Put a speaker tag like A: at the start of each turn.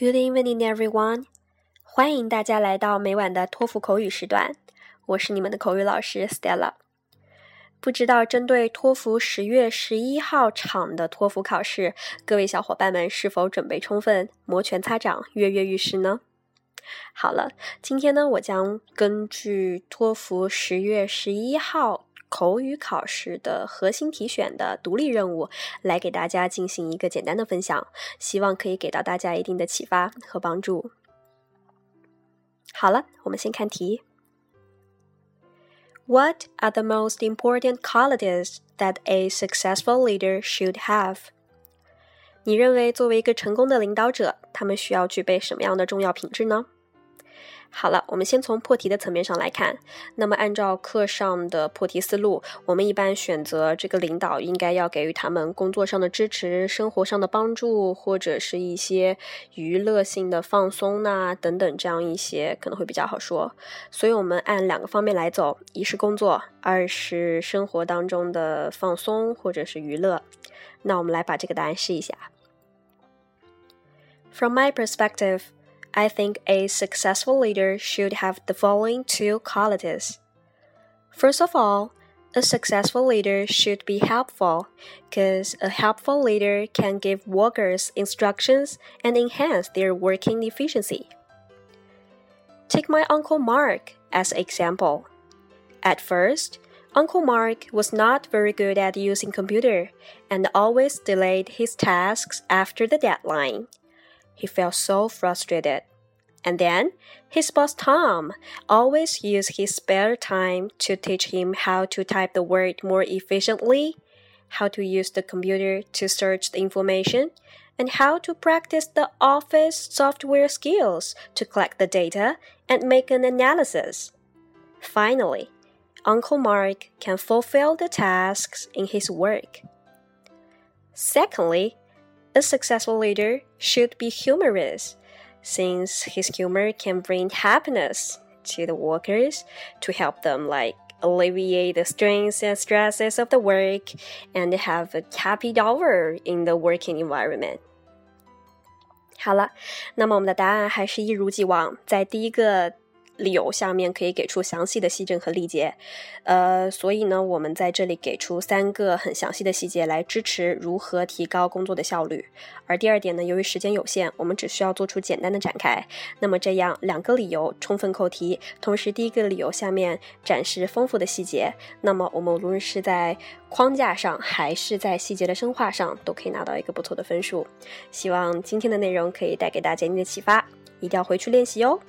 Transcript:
A: Good evening, everyone！欢迎大家来到每晚的托福口语时段，我是你们的口语老师 Stella。不知道针对托福十月十一号场的托福考试，各位小伙伴们是否准备充分、摩拳擦掌、跃跃欲试呢？好了，今天呢，我将根据托福十月十一号。口语考试的核心题选的独立任务，来给大家进行一个简单的分享，希望可以给到大家一定的启发和帮助。好了，我们先看题。What are the most important qualities that a successful leader should have？你认为作为一个成功的领导者，他们需要具备什么样的重要品质呢？好了，我们先从破题的层面上来看。那么，按照课上的破题思路，我们一般选择这个领导应该要给予他们工作上的支持、生活上的帮助，或者是一些娱乐性的放松呐等等，这样一些可能会比较好说。所以，我们按两个方面来走：一是工作，二是生活当中的放松或者是娱乐。那我们来把这个答案试一下。From my perspective. I think a successful leader should have the following two qualities. First of all, a successful leader should be helpful, because a helpful leader can give workers instructions and enhance their working efficiency. Take my Uncle Mark as an example. At first, Uncle Mark was not very good at using computer and always delayed his tasks after the deadline. He felt so frustrated. And then his boss Tom always used his spare time to teach him how to type the word more efficiently, how to use the computer to search the information, and how to practice the office software skills to collect the data and make an analysis. Finally, Uncle Mark can fulfill the tasks in his work. Secondly, a successful leader should be humorous, since his humor can bring happiness to the workers to help them like alleviate the strains and stresses of the work and have a happy hour in the working environment. 好了，那么我们的答案还是一如既往，在第一个 理由下面可以给出详细的细证和例节，呃，所以呢，我们在这里给出三个很详细的细节来支持如何提高工作的效率。而第二点呢，由于时间有限，我们只需要做出简单的展开。那么这样两个理由充分扣题，同时第一个理由下面展示丰富的细节，那么我们无论是在框架上还是在细节的深化上，都可以拿到一个不错的分数。希望今天的内容可以带给大家一定的启发，一定要回去练习哦。